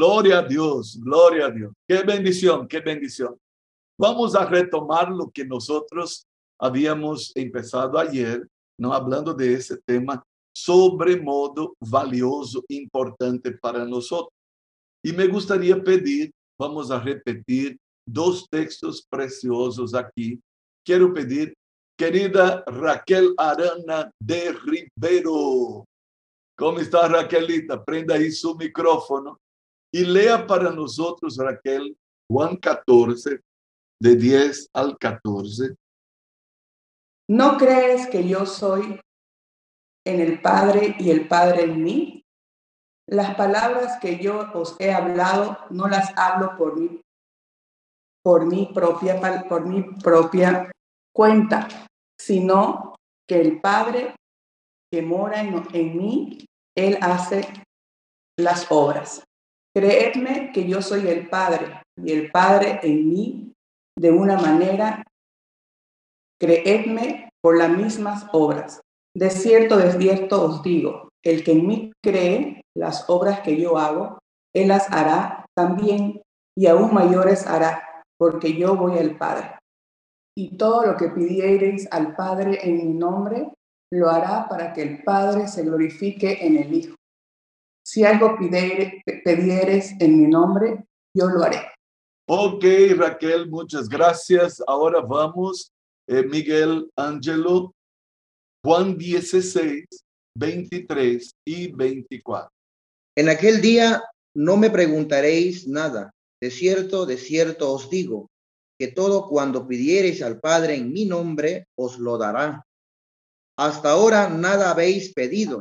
Gloria a Dios, gloria a Dios. Qué bendición, qué bendición. Vamos a retomar lo que nosotros habíamos empezado ayer, no hablando de ese tema sobre modo valioso, importante para nosotros. Y me gustaría pedir, vamos a repetir dos textos preciosos aquí. Quiero pedir, querida Raquel Arana de Ribeiro. ¿Cómo está Raquelita? Prenda ahí su micrófono y lea para nosotros, Raquel, Juan 14, de 10 al 14. ¿No crees que yo soy en el Padre y el Padre en mí? Las palabras que yo os he hablado no las hablo por mí, por mi propia, por mi propia cuenta, sino que el Padre que mora en, en mí, Él hace las obras. Creedme que yo soy el Padre y el Padre en mí de una manera. Creedme por las mismas obras. De cierto, de cierto os digo, el que en mí cree las obras que yo hago, él las hará también y aún mayores hará, porque yo voy al Padre. Y todo lo que pidiereis al Padre en mi nombre, lo hará para que el Padre se glorifique en el Hijo. Si algo pidieres en mi nombre, yo lo haré. Ok, Raquel, muchas gracias. Ahora vamos, eh, Miguel Ángelo, Juan 16, 23 y 24. En aquel día no me preguntaréis nada. De cierto, de cierto os digo, que todo cuando pidiereis al Padre en mi nombre, os lo dará. Hasta ahora nada habéis pedido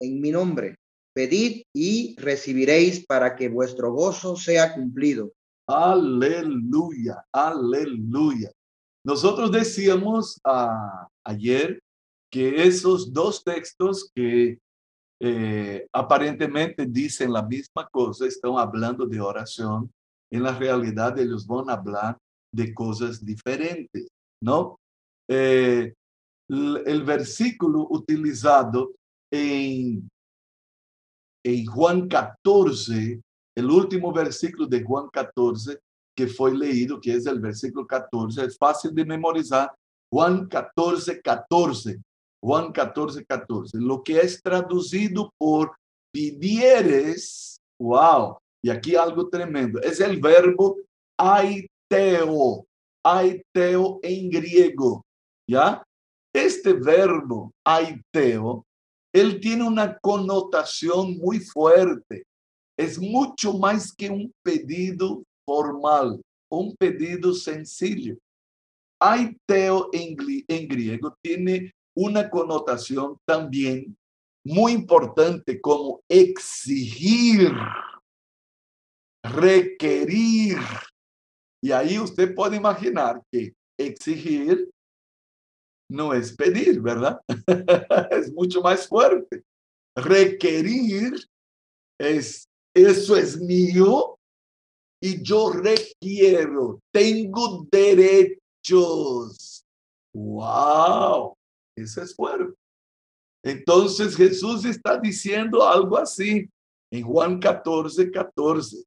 en mi nombre. Pedid y recibiréis para que vuestro gozo sea cumplido. Aleluya, aleluya. Nosotros decíamos ah, ayer que esos dos textos que eh, aparentemente dicen la misma cosa, están hablando de oración, en la realidad ellos van a hablar de cosas diferentes, ¿no? Eh, el versículo utilizado en en Juan 14, el último versículo de Juan 14 que fue leído, que es el versículo 14, es fácil de memorizar. Juan 14, 14. Juan 14, 14. Lo que es traducido por pidieres, wow, y aquí algo tremendo, es el verbo aiteo, aiteo en griego, ¿ya? Este verbo aiteo él tiene una connotación muy fuerte. Es mucho más que un pedido formal, un pedido sencillo. Aiteo en, en griego tiene una connotación también muy importante como exigir, requerir. Y ahí usted puede imaginar que exigir no es pedir, ¿verdad? es mucho más fuerte. Requerir es, eso es mío y yo requiero, tengo derechos. ¡Wow! Eso es fuerte. Entonces Jesús está diciendo algo así en Juan 14, 14.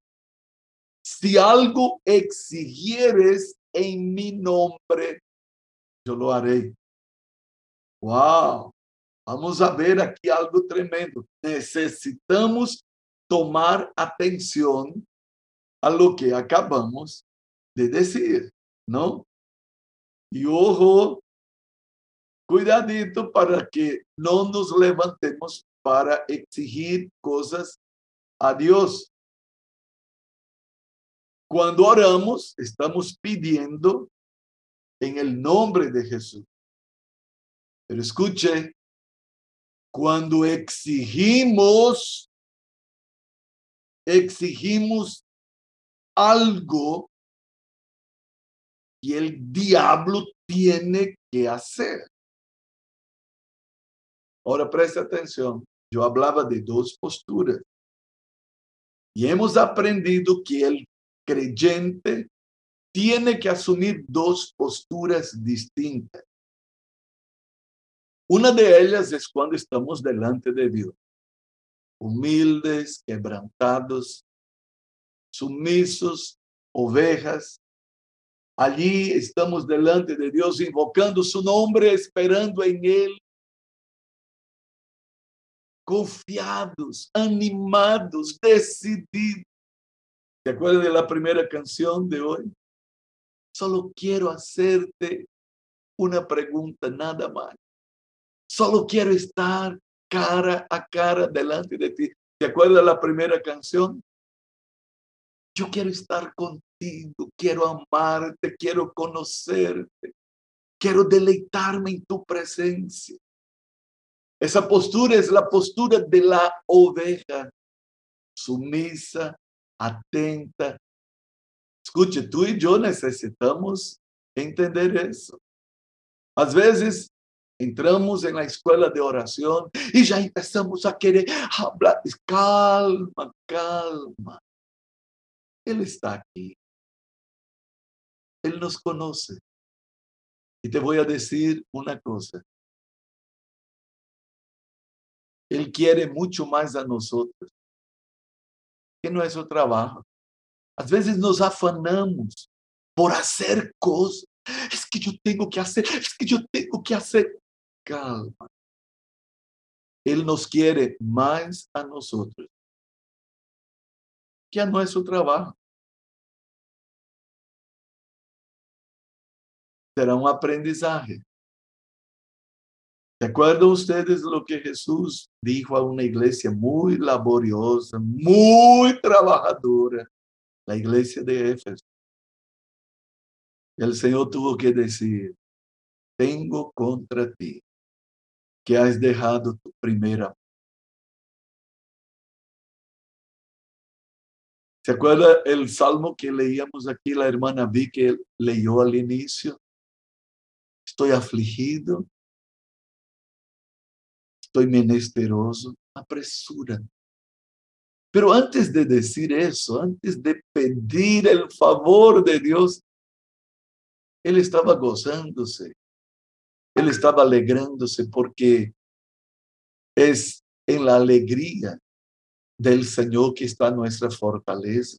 Si algo exigieres en mi nombre, yo lo haré. Uau! Vamos a ver aqui algo tremendo. Necessitamos tomar atenção a lo que acabamos de dizer, não? E ojo, cuidadito para que não nos levantemos para exigir coisas a Deus. Quando oramos, estamos pedindo em el nombre de Jesus. Pero escuche, cuando exigimos, exigimos algo y el diablo tiene que hacer. Ahora preste atención, yo hablaba de dos posturas y hemos aprendido que el creyente tiene que asumir dos posturas distintas. Una de ellas es cuando estamos delante de Dios, humildes, quebrantados, sumisos, ovejas. Allí estamos delante de Dios, invocando su nombre, esperando en Él. Confiados, animados, decididos. ¿Te acuerdas de la primera canción de hoy? Solo quiero hacerte una pregunta, nada más. Solo quiero estar cara a cara delante de ti. ¿Te acuerdas la primera canción? Yo quiero estar contigo, quiero amarte, quiero conocerte, quiero deleitarme en tu presencia. Esa postura es la postura de la oveja, sumisa, atenta. Escuche, tú y yo necesitamos entender eso. Às vezes, entramos en la escuela de oración y ya empezamos a querer hablar. Calma, calma. Él está aquí. Él nos conoce. Y te voy a decir una cosa. Él quiere mucho más a nosotros que nuestro trabajo. A veces nos afanamos por hacer cosas. Es que yo tengo que hacer, es que yo tengo que hacer. Calma. Él nos quiere más a nosotros que a nuestro trabajo. Será un aprendizaje. ¿Recuerdan ustedes lo que Jesús dijo a una iglesia muy laboriosa, muy trabajadora, la iglesia de Éfeso? El Señor tuvo que decir, tengo contra ti que has dejado tu primera ¿Se acuerda el salmo que leíamos aquí? La hermana vi que leyó al inicio. Estoy afligido. Estoy menesteroso. Apresura. Pero antes de decir eso, antes de pedir el favor de Dios, él estaba gozándose. Él estaba alegrándose porque es en la alegría del Señor que está nuestra fortaleza.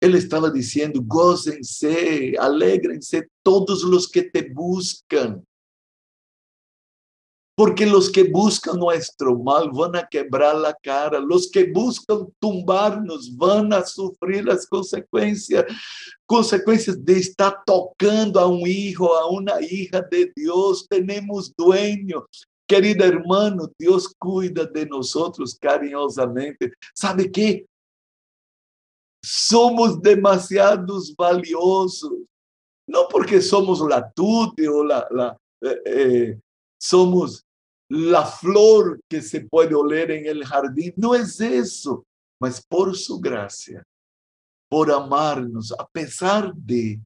Él estaba diciendo, gócense, alégrense todos los que te buscan. Porque los que buscan nuestro mal van a quebrar la cara, los que buscan tumbarnos van a sufrir las consecuencias, consecuencias de estar tocando a un hijo, a una hija de Dios. Tenemos dueño, Querido hermano, Dios cuida de nosotros cariñosamente. ¿Sabe qué? Somos demasiados valiosos. No porque somos la tute o la, la eh, eh, somos la flor que se puede oler en el jardín. No es eso, mas por su gracia, por amarnos, a pesar de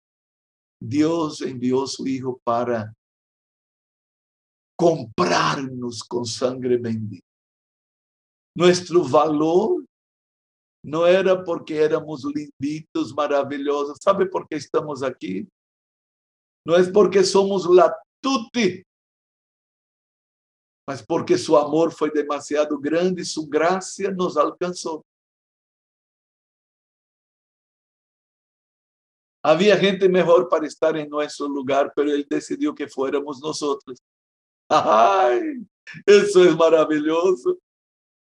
Dios envió su Hijo para comprarnos con sangre bendita. Nuestro valor no era porque éramos linditos, maravillosos. ¿Sabe por qué estamos aquí? No es porque somos la mas porque su amor fue demasiado grande y su gracia nos alcanzó. Había gente mejor para estar en nuestro lugar, pero Él decidió que fuéramos nosotros. Ay, eso es maravilloso.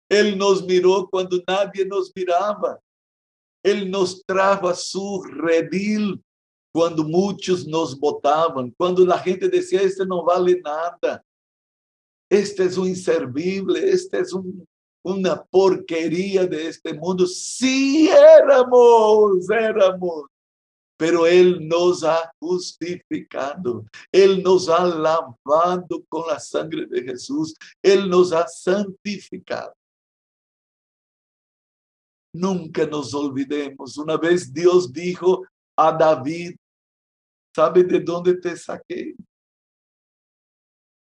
Él nos miró cuando nadie nos miraba. Él nos trajo a su redil cuando muchos nos votaban, cuando la gente decía, este no vale nada, este es un inservible, este es un, una porquería de este mundo. Sí éramos, éramos pero Él nos ha justificado, Él nos ha lavado con la sangre de Jesús, Él nos ha santificado. Nunca nos olvidemos, una vez Dios dijo a David, ¿sabe de dónde te saqué?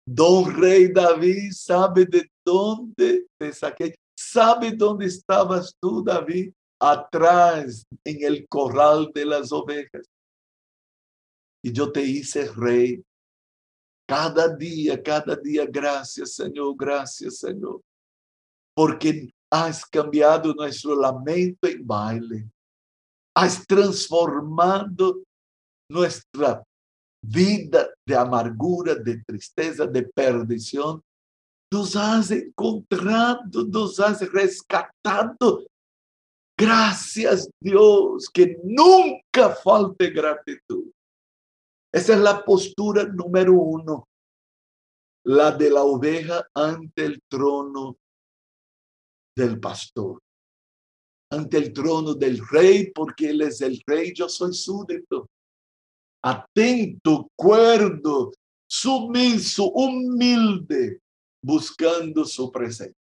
Don Rey David, ¿sabe de dónde te saqué? ¿Sabe dónde estabas tú, David? atrás en el corral de las ovejas. Y yo te hice rey. Cada día, cada día, gracias Señor, gracias Señor. Porque has cambiado nuestro lamento en baile. has transformado nuestra vida de amargura, de tristeza, de perdición. Nos has encontrado, nos has rescatado. Gracias Dios, que nunca falte gratitud. Esa es la postura número uno, la de la oveja ante el trono del pastor, ante el trono del rey, porque él es el rey, yo soy súbdito. Atento, cuerdo, sumiso, humilde, buscando su presencia.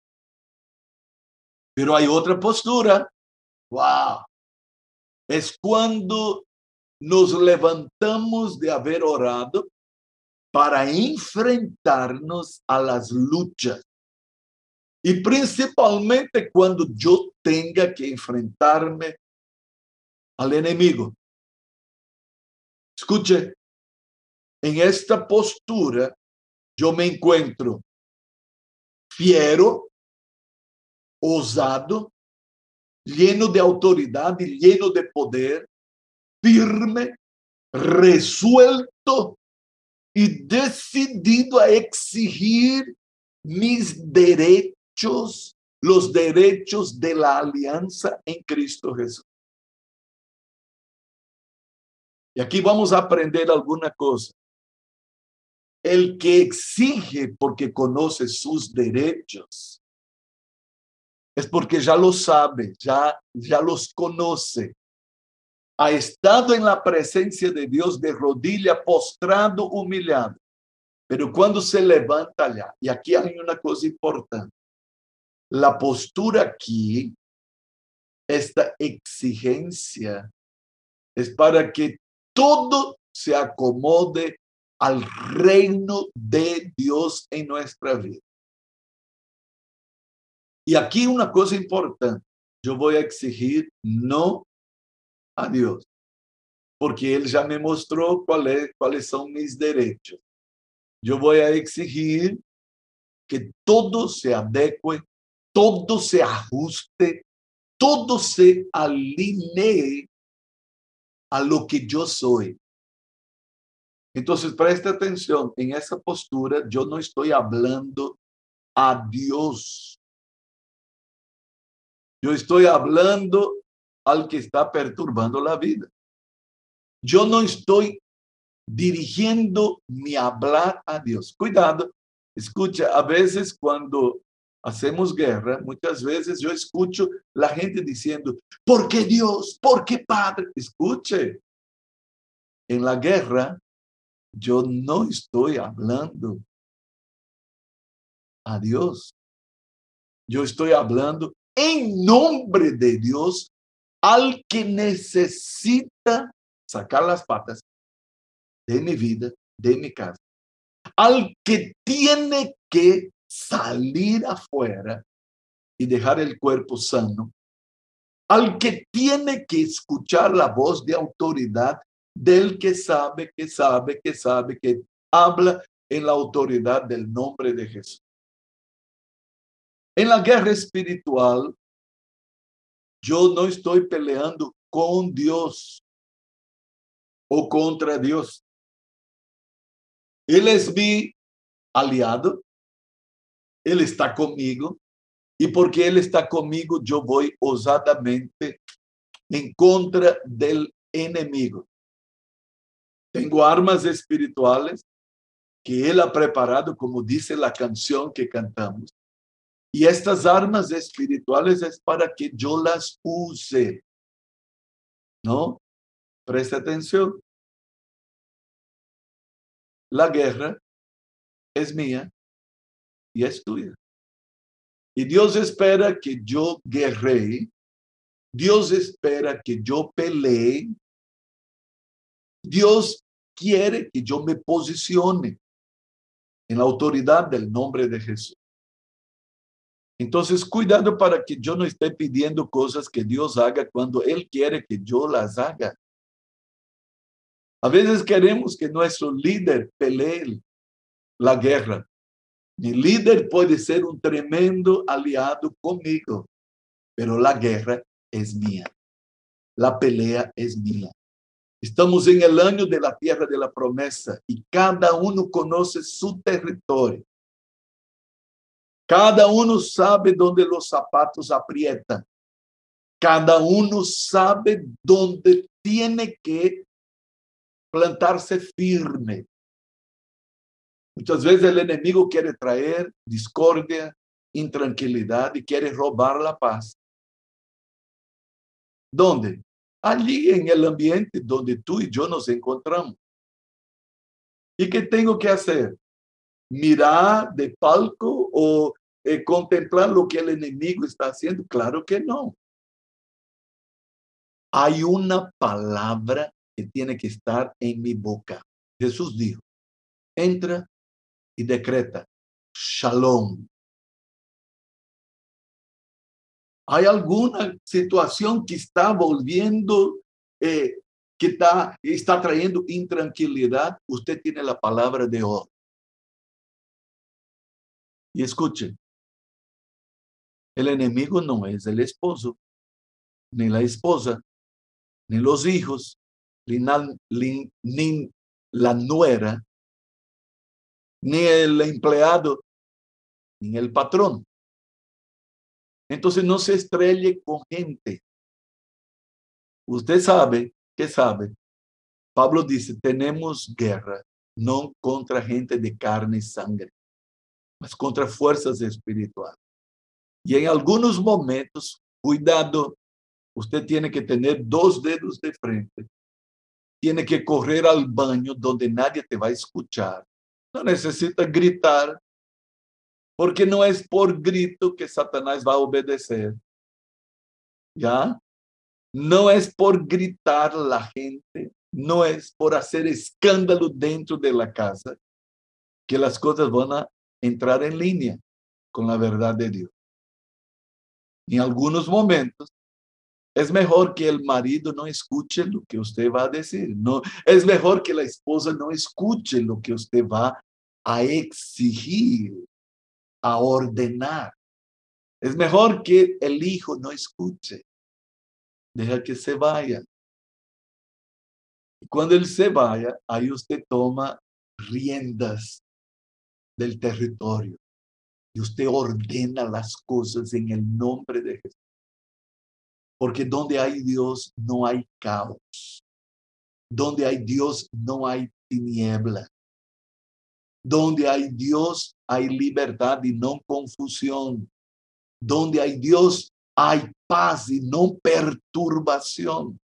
Pero hay otra postura. Wow. Es cuando nos levantamos de haber orado para enfrentarnos a las luchas y principalmente cuando yo tenga que enfrentarme al enemigo. Escuche, en esta postura yo me encuentro fiero, osado, lleno de autoridad y lleno de poder, firme, resuelto y decidido a exigir mis derechos los derechos de la alianza en Cristo Jesús. Y aquí vamos a aprender alguna cosa. El que exige porque conoce sus derechos es porque ya lo sabe, ya, ya los conoce. Ha estado en la presencia de Dios de rodilla, postrado, humillado. Pero cuando se levanta allá, y aquí hay una cosa importante, la postura aquí, esta exigencia, es para que todo se acomode al reino de Dios en nuestra vida. Y aquí una cosa importante, yo voy a exigir no a Dios, porque Él ya me mostró cuáles son mis derechos. Yo voy a exigir que todo se adecue todo se ajuste, todo se alinee a lo que yo soy. Entonces, presta atención, en esa postura yo no estoy hablando a Dios. Yo estoy hablando al que está perturbando la vida. Yo no estoy dirigiendo mi hablar a Dios. Cuidado, escucha, a veces cuando hacemos guerra, muchas veces yo escucho la gente diciendo, ¿por qué Dios? ¿Por qué Padre? Escuche, en la guerra yo no estoy hablando a Dios. Yo estoy hablando en nombre de Dios al que necesita sacar las patas de mi vida, de mi casa, al que tiene que salir afuera y dejar el cuerpo sano, al que tiene que escuchar la voz de autoridad del que sabe, que sabe, que sabe, que habla en la autoridad del nombre de Jesús. En la guerra espiritual, yo no estoy peleando con Dios o contra Dios. Él es mi aliado, él está conmigo y porque Él está conmigo, yo voy osadamente en contra del enemigo. Tengo armas espirituales que Él ha preparado, como dice la canción que cantamos. Y estas armas espirituales es para que yo las use. ¿No? Presta atención. La guerra es mía y es tuya. Y Dios espera que yo guerree, Dios espera que yo pelee, Dios quiere que yo me posicione en la autoridad del nombre de Jesús. Entonces, cuidado para que yo no esté pidiendo cosas que Dios haga cuando Él quiere que yo las haga. A veces queremos que nuestro líder pelee la guerra, mi líder puede ser un tremendo aliado conmigo, pero la guerra es mía. la pelea es mía. Estamos en el año de la tierra de la promesa y cada uno conoce su territorio. Cada uno sabe dónde los zapatos aprietan. Cada uno sabe dónde tiene que plantarse firme. Muchas veces el enemigo quiere traer discordia, intranquilidad y quiere robar la paz. ¿Dónde? Allí en el ambiente donde tú y yo nos encontramos. ¿Y qué tengo que hacer? ¿Mirar de palco o eh, contemplar lo que el enemigo está haciendo? Claro que no. Hay una palabra que tiene que estar en mi boca. Jesús dijo, entra y decreta, shalom, hay alguna situación que está volviendo, eh, que está, está trayendo intranquilidad, usted tiene la palabra de hoy. Y escuche, el enemigo no es el esposo, ni la esposa, ni los hijos, ni ni la nuera, ni el empleado, ni el patrón. Entonces no se estrelle con gente. Usted sabe, ¿qué sabe? Pablo dice, tenemos guerra no contra gente de carne y sangre, mas contra fuerzas espirituales. Y en algunos momentos, cuidado, usted tiene que tener dos dedos de frente. Tiene que correr al baño donde nadie te va a escuchar. No necesita gritar, porque no es por grito que Satanás va a obedecer. ¿Ya? No es por gritar la gente, no es por hacer escándalo dentro de la casa que las cosas van a entrar en línea con la verdad de Dios. En algunos momentos es mejor que el marido no escuche lo que usted va a decir. No, es mejor que la esposa no escuche lo que usted va a exigir a ordenar. Es mejor que el hijo no escuche. Deja que se vaya. Cuando él se vaya, ahí usted toma riendas del territorio. Y usted ordena las cosas en el nombre de Jesús. Porque donde hay Dios no hay caos. Donde hay Dios no hay tiniebla. Donde hay Dios hay libertad y no confusión. Donde hay Dios hay paz y no perturbación.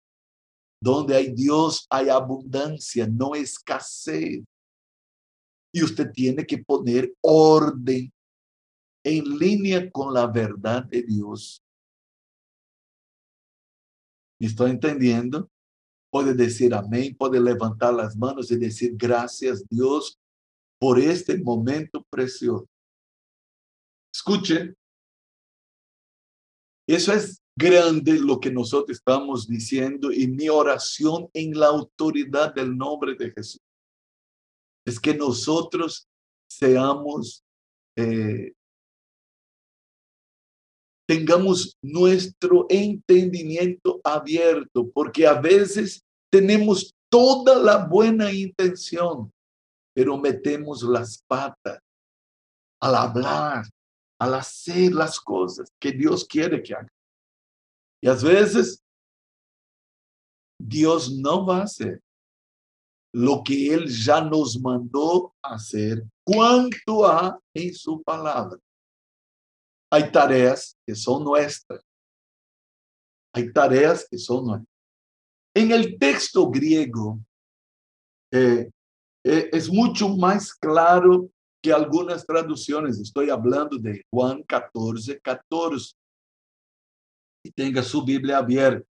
Donde hay Dios hay abundancia, no escasez. Y usted tiene que poner orden en línea con la verdad de Dios. ¿Me estoy entendiendo? Puede decir amén, puede levantar las manos y decir gracias Dios por este momento precioso. Escuche, eso es grande lo que nosotros estamos diciendo y mi oración en la autoridad del nombre de Jesús es que nosotros seamos, eh, tengamos nuestro entendimiento abierto, porque a veces tenemos toda la buena intención, pero metemos las patas al hablar, al hacer las cosas que Dios quiere que haga. Y a veces Dios no va a hacer lo que Él ya nos mandó hacer cuanto a en su palabra. Hay tareas que son nuestras. Hay tareas que son nuestras. En el texto griego, eh, eh, es mucho más claro que algunas traducciones. Estoy hablando de Juan 14, 14. Y tenga su Biblia abierta.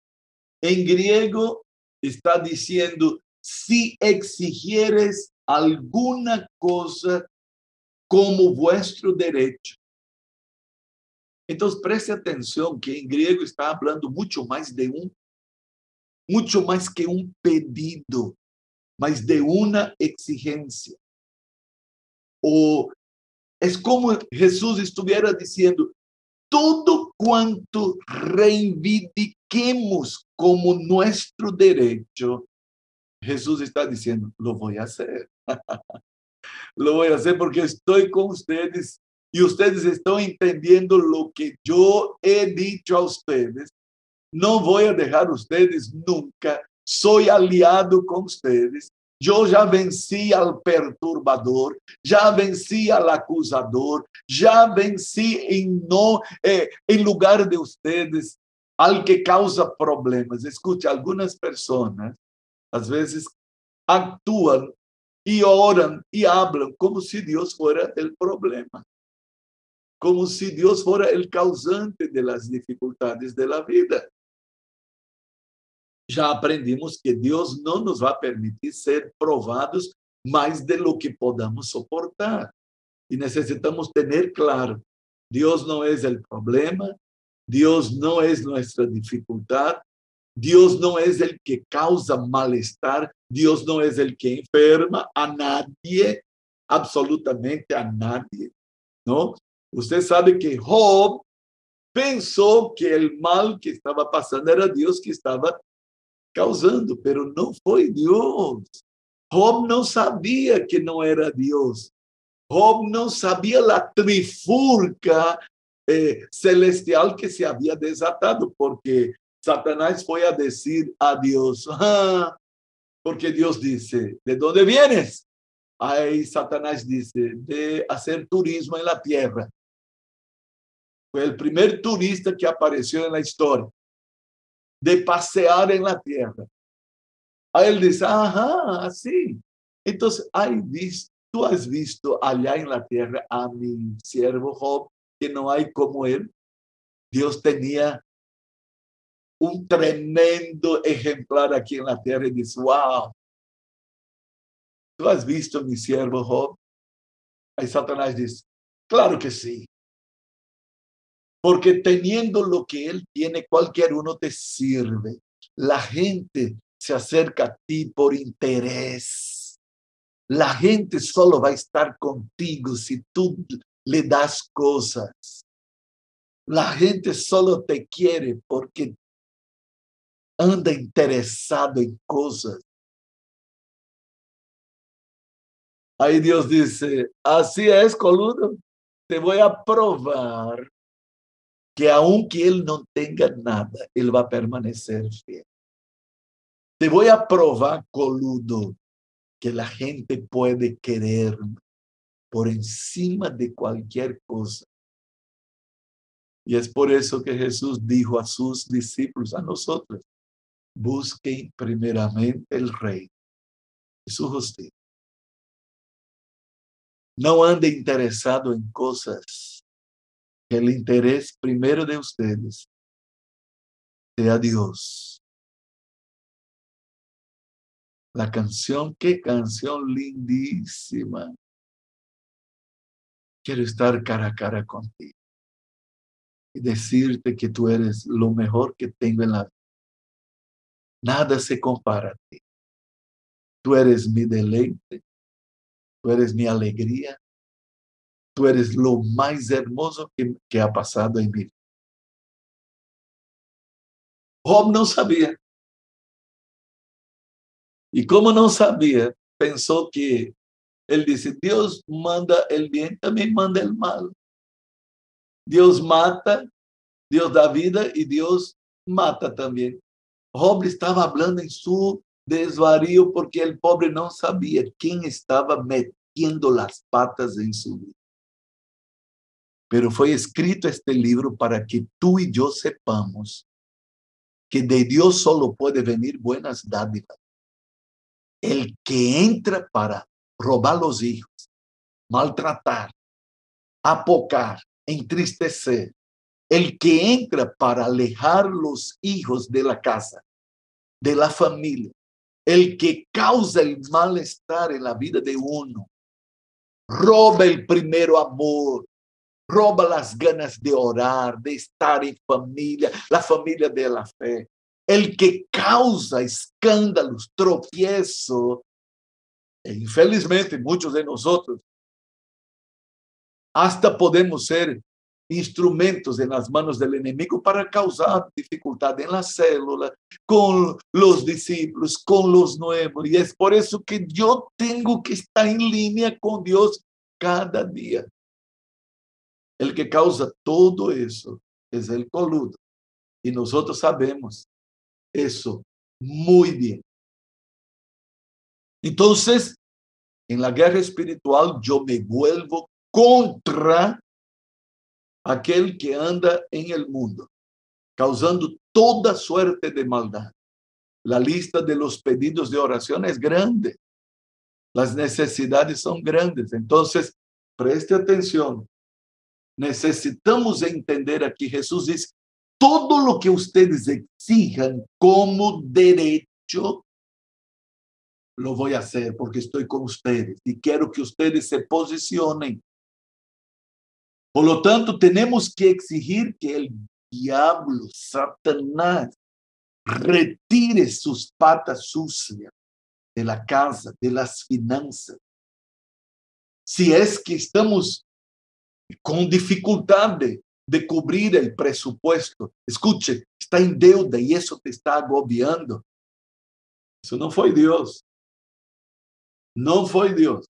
En griego está diciendo, si exigieres alguna cosa como vuestro derecho. Entonces preste atención que en griego está hablando mucho más de un, mucho más que un pedido mas de una exigencia. O es como Jesús estuviera diciendo, todo cuanto reivindiquemos como nuestro derecho, Jesús está diciendo, lo voy a hacer. lo voy a hacer porque estoy con ustedes y ustedes están entendiendo lo que yo he dicho a ustedes. No voy a dejar ustedes nunca. Soy aliado con ustedes. Yo ya vencí al perturbador, ya vencí al acusador, ya vencí en eh, lugar de ustedes al que causa problemas. Escuche, algunas personas às vezes actúan y oran y hablan como si Dios fuera el problema, como si Dios fuera el causante de las dificultades de la vida. Já aprendimos que Deus não nos vai permitir ser provados mais de lo que podamos soportar. E necessitamos ter claro, Deus não é o problema, Deus não é nossa dificuldade, Dios no es el que causa malestar, Dios no es el que enferma a nadie, absolutamente a nadie, ¿no? Usted sabe que Job pensó que el mal que estaba pasando era Dios que estaba causando, pero no fue Dios. Job no sabía que no era Dios. Job no sabía la trifurca eh, celestial que se había desatado, porque Satanás fue a decir a Dios, ah, porque Dios dice, ¿de dónde vienes? Ahí Satanás dice, de hacer turismo en la tierra. El primer turista que apareció en la historia, de pasear en la tierra. Ahí él dice, ajá, así. Entonces, hay visto, tú has visto allá en la tierra a mi siervo Job, que no hay como él. Dios tenía un tremendo ejemplar aquí en la tierra y dice, wow, ¿tú has visto mi siervo Job? Ahí Satanás dice, claro que sí. Porque teniendo lo que él tiene, cualquier uno te sirve. La gente se acerca a ti por interés. La gente solo va a estar contigo si tú le das cosas. La gente solo te quiere porque anda interessado em coisas. Aí Deus disse: Assim é, coludo, te vou a provar que aunque ele não tenha nada, ele vai permanecer fiel. Te vou a provar, coludo, que a gente pode querer por encima de qualquer coisa. E é por isso que Jesus dijo a seus discípulos, a nós busquen primeramente el rey y su justicia. No ande interesado en cosas que el interés primero de ustedes sea Dios. La canción, qué canción lindísima. Quiero estar cara a cara contigo y decirte que tú eres lo mejor que tengo en la vida Nada se compara a ti. Tú eres mi deleite, tú eres mi alegría, tú eres lo más hermoso que, que ha pasado en mi vida. Job no sabía. Y como no sabía, pensó que él dice, Dios manda el bien, también manda el mal. Dios mata, Dios da vida y Dios mata también. Roble estava falando em seu desvario porque o pobre não sabia quem estava metendo as patas em sua vida. Pero foi escrito este livro para que tu e eu sepamos que de Deus solo pode venir buenas dádivas. El que entra para roubar os hijos, maltratar, apocar, entristecer, el que entra para alejar los hijos de la casa, de la familia, el que causa el malestar en la vida de uno, roba el primero amor, roba las ganas de orar, de estar en familia, la familia de la fe. El que causa escándalos, tropiezo, e infelizmente muchos de nosotros hasta podemos ser instrumentos en las manos del enemigo para causar dificultad en la célula, con los discípulos, con los nuevos. Y es por eso que yo tengo que estar en línea con Dios cada día. El que causa todo eso es el coludo. Y nosotros sabemos eso muy bien. Entonces, en la guerra espiritual yo me vuelvo contra aquel que anda en el mundo, causando toda suerte de maldad. La lista de los pedidos de oración es grande. Las necesidades son grandes. Entonces, preste atención. Necesitamos entender aquí, Jesús dice, todo lo que ustedes exijan como derecho, lo voy a hacer porque estoy con ustedes y quiero que ustedes se posicionen. Por lo tanto, tenemos que exigir que el diablo, Satanás, retire sus patas sucias de la casa, de las finanzas. Si es que estamos con dificultad de, de cubrir el presupuesto, escuche, está en deuda y eso te está agobiando. Eso no fue Dios. No fue Dios.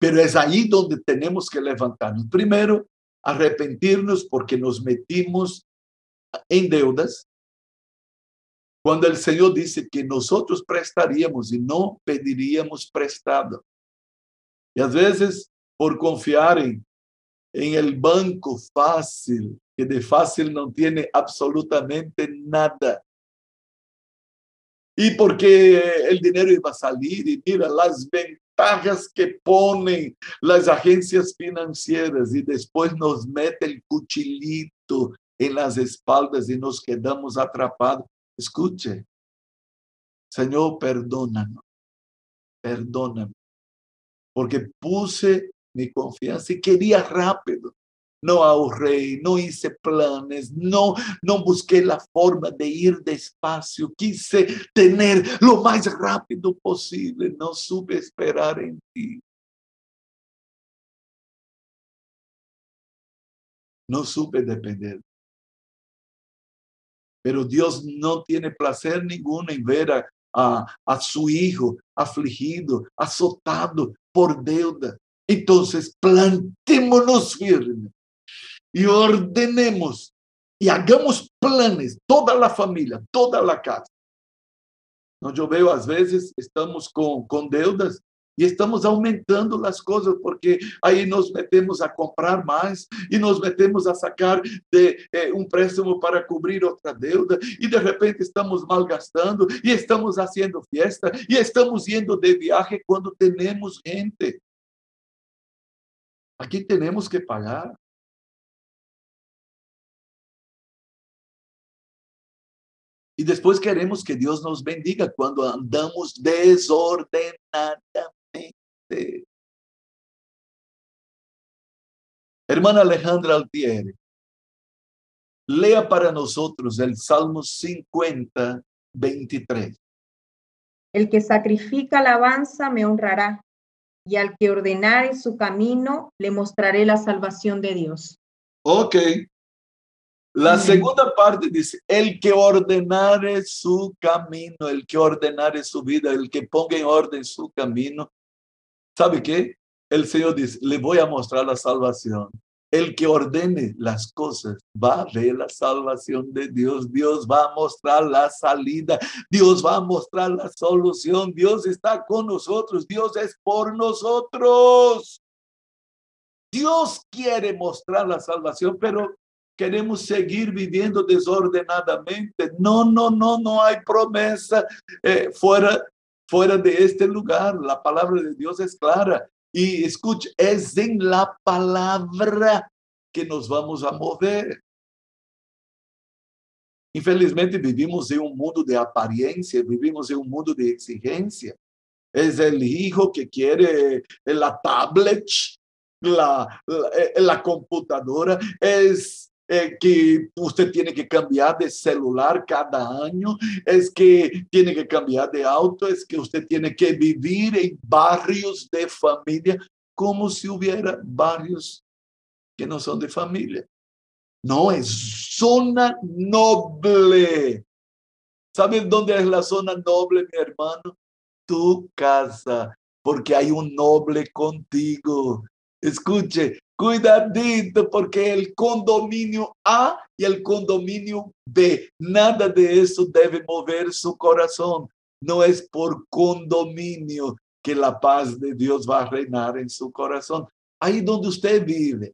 Pero es ahí donde tenemos que levantarnos. Primero, arrepentirnos porque nos metimos en deudas. Cuando el Señor dice que nosotros prestaríamos y no pediríamos prestado. Y a veces, por confiar en, el banco fácil, que de fácil no tiene absolutamente nada, y porque el dinero iba a salir y mira las ventajas que ponen las agencias financieras y después nos mete el cuchillito en las espaldas y nos quedamos atrapados. Escuche, Señor, perdónanos, perdóname, porque puse mi confianza y quería rápido no ahorré, no hice planes, no, no busqué la forma de ir despacio, quise tener lo más rápido posible, no supe esperar en ti. No supe depender. Pero Dios no tiene placer ninguno en ver a, a, a su hijo afligido, azotado por deuda. Entonces, plantémonos firmes y ordenemos y hagamos planes, toda la familia, toda la casa. No, yo veo a veces estamos con, con deudas y estamos aumentando las cosas porque ahí nos metemos a comprar más y nos metemos a sacar de eh, un préstamo para cubrir otra deuda y de repente estamos malgastando y estamos haciendo fiesta y estamos yendo de viaje cuando tenemos gente. Aquí tenemos que pagar. Y después queremos que Dios nos bendiga cuando andamos desordenadamente. Hermana Alejandra Altieri, lea para nosotros el Salmo 50, 23. El que sacrifica alabanza me honrará, y al que ordenare su camino le mostraré la salvación de Dios. Ok, la segunda parte dice, el que ordenare su camino, el que ordenare su vida, el que ponga en orden su camino. ¿Sabe qué? El Señor dice, le voy a mostrar la salvación. El que ordene las cosas va a ver la salvación de Dios. Dios va a mostrar la salida. Dios va a mostrar la solución. Dios está con nosotros. Dios es por nosotros. Dios quiere mostrar la salvación, pero queremos seguir viviendo desordenadamente. No, no, no, no hay promesa eh, fuera, fuera de este lugar. La palabra de Dios es clara. Y escuche, es en la palabra que nos vamos a mover. Infelizmente vivimos en un mundo de apariencia, vivimos en un mundo de exigencia. Es el hijo que quiere la tablet, la, la, eh, la computadora, es eh, que usted tiene que cambiar de celular cada año, es que tiene que cambiar de auto, es que usted tiene que vivir en barrios de familia como si hubiera barrios que no son de familia. No, es zona noble. ¿Sabes dónde es la zona noble, mi hermano? Tu casa, porque hay un noble contigo. Escuche, cuidadito, porque el condominio A y el condominio B, nada de eso debe mover su corazón. No es por condominio que la paz de Dios va a reinar en su corazón. Ahí donde usted vive.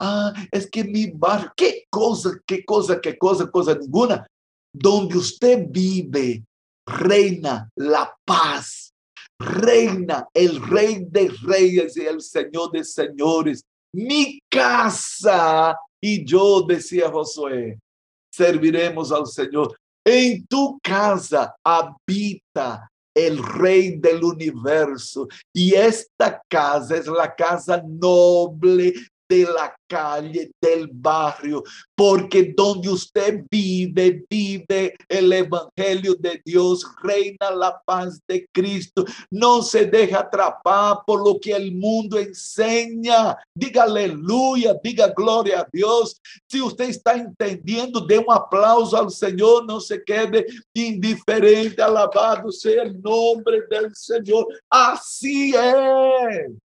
Ah, es que mi barrio, qué cosa, qué cosa, qué cosa, cosa ninguna. Donde usted vive, reina la paz, reina el rey de reyes y el señor de señores. Mi casa y yo, decía Josué, serviremos al Señor. En tu casa habita el rey del universo y esta casa es la casa noble de la calle, del barrio, porque donde usted vive, vive el Evangelio de Dios, reina la paz de Cristo, no se deja atrapar por lo que el mundo enseña. Diga aleluya, diga gloria a Dios. Si usted está entendiendo, dé un aplauso al Señor, no se quede indiferente, alabado sea el nombre del Señor. Así es.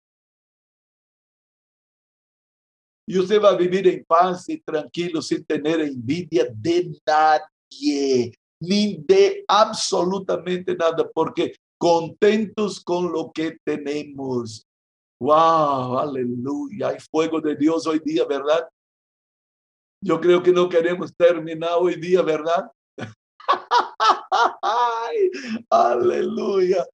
Usted va a vivir en paz y tranquilo sin tener envidia de nadie, ni de absolutamente nada, porque contentos con lo que tenemos. Wow, aleluya. Hay fuego de Dios hoy día, ¿verdad? Yo creo que no queremos terminar hoy día, ¿verdad? aleluya.